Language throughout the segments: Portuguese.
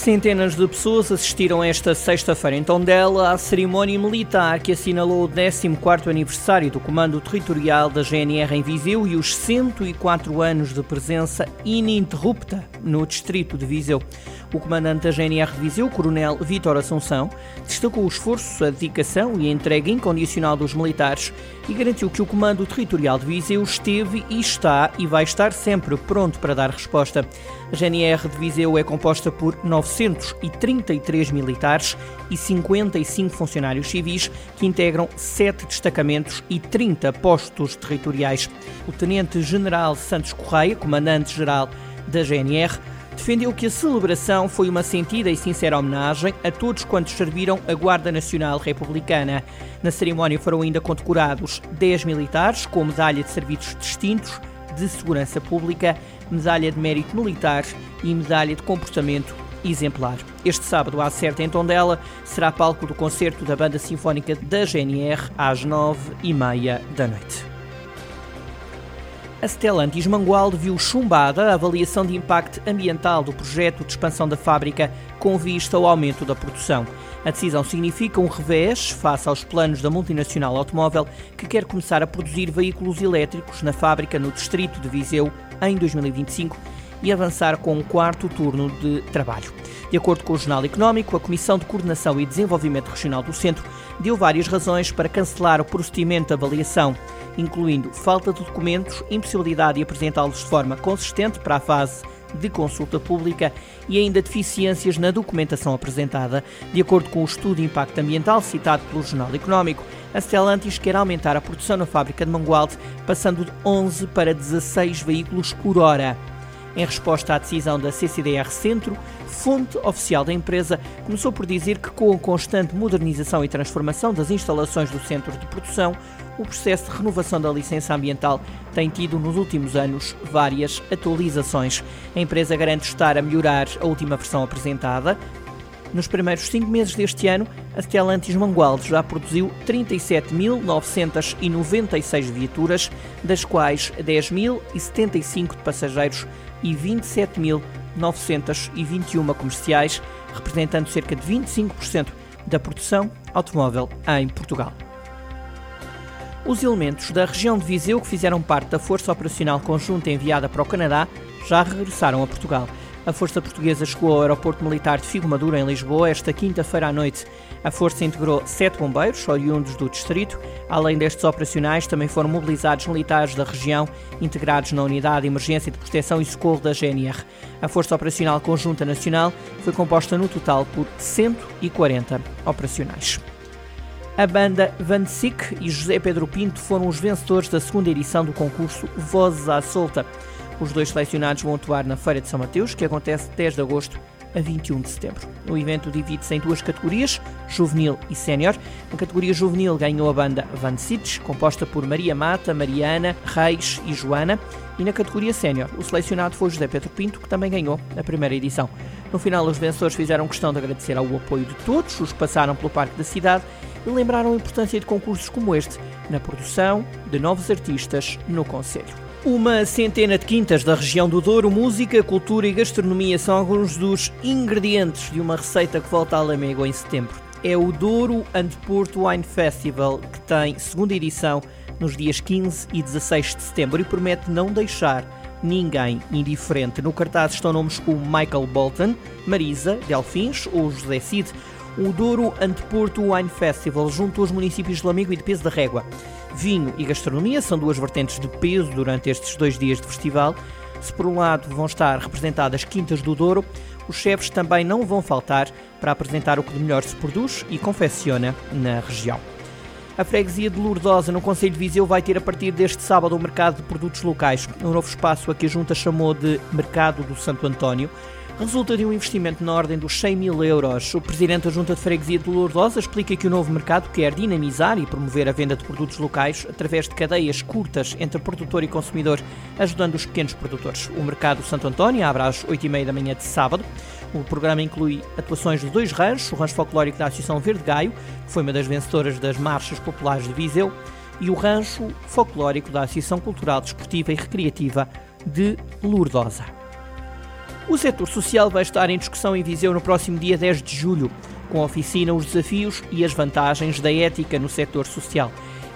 Centenas de pessoas assistiram esta sexta-feira em Tondela à cerimónia militar que assinalou o 14º aniversário do Comando Territorial da GNR em Viseu e os 104 anos de presença ininterrupta no distrito de Viseu. O comandante da GNR de Viseu, Coronel Vítor Assunção, destacou o esforço, a dedicação e a entrega incondicional dos militares e garantiu que o Comando Territorial de Viseu esteve e está e vai estar sempre pronto para dar resposta. A GNR de Viseu é composta por 933 militares e 55 funcionários civis que integram sete destacamentos e 30 postos territoriais. O Tenente-General Santos Correia, comandante-geral da GNR, defendeu que a celebração foi uma sentida e sincera homenagem a todos quantos serviram a Guarda Nacional Republicana. Na cerimónia foram ainda condecorados 10 militares com medalha de serviços distintos de segurança pública, medalha de mérito militar e medalha de comportamento exemplar. Este sábado, à certa em Tondela, será palco do concerto da Banda Sinfónica da GNR às nove e meia da noite. A Stellantis Mangualde viu chumbada a avaliação de impacto ambiental do projeto de expansão da fábrica com vista ao aumento da produção. A decisão significa um revés face aos planos da multinacional automóvel que quer começar a produzir veículos elétricos na fábrica no distrito de Viseu em 2025 e avançar com um quarto turno de trabalho. De acordo com o Jornal Económico, a Comissão de Coordenação e Desenvolvimento Regional do Centro deu várias razões para cancelar o procedimento de avaliação incluindo falta de documentos, impossibilidade de apresentá-los de forma consistente para a fase de consulta pública e ainda deficiências na documentação apresentada. De acordo com o estudo de impacto ambiental citado pelo Jornal Económico, a Stellantis quer aumentar a produção na fábrica de Mangualde, passando de 11 para 16 veículos por hora. Em resposta à decisão da CCDR Centro, fonte oficial da empresa começou por dizer que, com a constante modernização e transformação das instalações do centro de produção, o processo de renovação da licença ambiental tem tido nos últimos anos várias atualizações. A empresa garante estar a melhorar a última versão apresentada. Nos primeiros cinco meses deste ano, a Stellantis Mangualde já produziu 37.996 viaturas, das quais 10.075 de passageiros e 27.921 comerciais, representando cerca de 25% da produção automóvel em Portugal. Os elementos da região de Viseu que fizeram parte da Força Operacional Conjunta enviada para o Canadá já regressaram a Portugal. A Força Portuguesa chegou ao Aeroporto Militar de Figo Maduro, em Lisboa, esta quinta-feira à noite. A Força integrou sete bombeiros, oriundos do distrito. Além destes operacionais, também foram mobilizados militares da região, integrados na Unidade de Emergência de Proteção e Socorro da GNR. A Força Operacional Conjunta Nacional foi composta no total por 140 operacionais. A banda Van Sick e José Pedro Pinto foram os vencedores da segunda edição do concurso Vozes à Solta. Os dois selecionados vão atuar na Feira de São Mateus, que acontece de 10 de agosto a 21 de setembro. O evento divide-se em duas categorias, juvenil e sénior. Na categoria juvenil ganhou a banda Van composta por Maria Mata, Mariana, Reis e Joana. E na categoria sénior, o selecionado foi José Pedro Pinto, que também ganhou a primeira edição. No final, os vencedores fizeram questão de agradecer ao apoio de todos os que passaram pelo Parque da Cidade e lembraram a importância de concursos como este na produção de novos artistas no Conselho. Uma centena de quintas da região do Douro, música, cultura e gastronomia são alguns dos ingredientes de uma receita que volta a Lamego em setembro. É o Douro and Porto Wine Festival, que tem segunda edição nos dias 15 e 16 de setembro e promete não deixar ninguém indiferente. No cartaz estão nomes como Michael Bolton, Marisa, Delfins ou José Cid o Douro Anteporto Wine Festival junto aos municípios de Lamego e de Peso da Régua. Vinho e gastronomia são duas vertentes de peso durante estes dois dias de festival. Se por um lado vão estar representadas quintas do Douro, os chefes também não vão faltar para apresentar o que de melhor se produz e confecciona na região. A freguesia de Lourdosa, no Conselho de Viseu, vai ter a partir deste sábado o um mercado de produtos locais, um novo espaço a que a Junta chamou de Mercado do Santo António resulta de um investimento na ordem dos 100 mil euros. O presidente da Junta de Freguesia de Lourdosa explica que o novo mercado quer dinamizar e promover a venda de produtos locais através de cadeias curtas entre produtor e consumidor, ajudando os pequenos produtores. O mercado Santo António abre às 8h30 da manhã de sábado. O programa inclui atuações de dois ranchos, o rancho folclórico da Associação Verde Gaio, que foi uma das vencedoras das marchas populares de Viseu, e o rancho folclórico da Associação Cultural, Desportiva e Recreativa de Lourdosa. O setor social vai estar em discussão em Viseu no próximo dia 10 de julho, com a oficina Os Desafios e as Vantagens da Ética no Setor Social.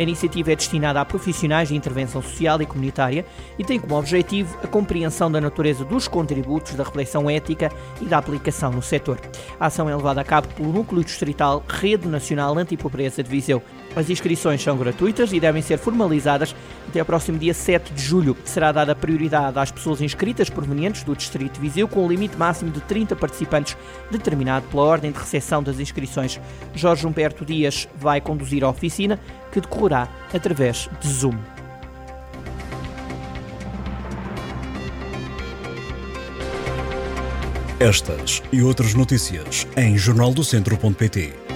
A iniciativa é destinada a profissionais de intervenção social e comunitária e tem como objetivo a compreensão da natureza dos contributos da reflexão ética e da aplicação no setor. A ação é levada a cabo pelo Núcleo Distrital Rede Nacional Antipobreza de Viseu. As inscrições são gratuitas e devem ser formalizadas até o próximo dia 7 de julho. Será dada prioridade às pessoas inscritas provenientes do Distrito de Viseu, com um limite máximo de 30 participantes, determinado pela ordem de recepção das inscrições. Jorge Humberto Dias vai conduzir a oficina, que decorrerá através de Zoom. Estas e outras notícias em jornaldocentro.pt.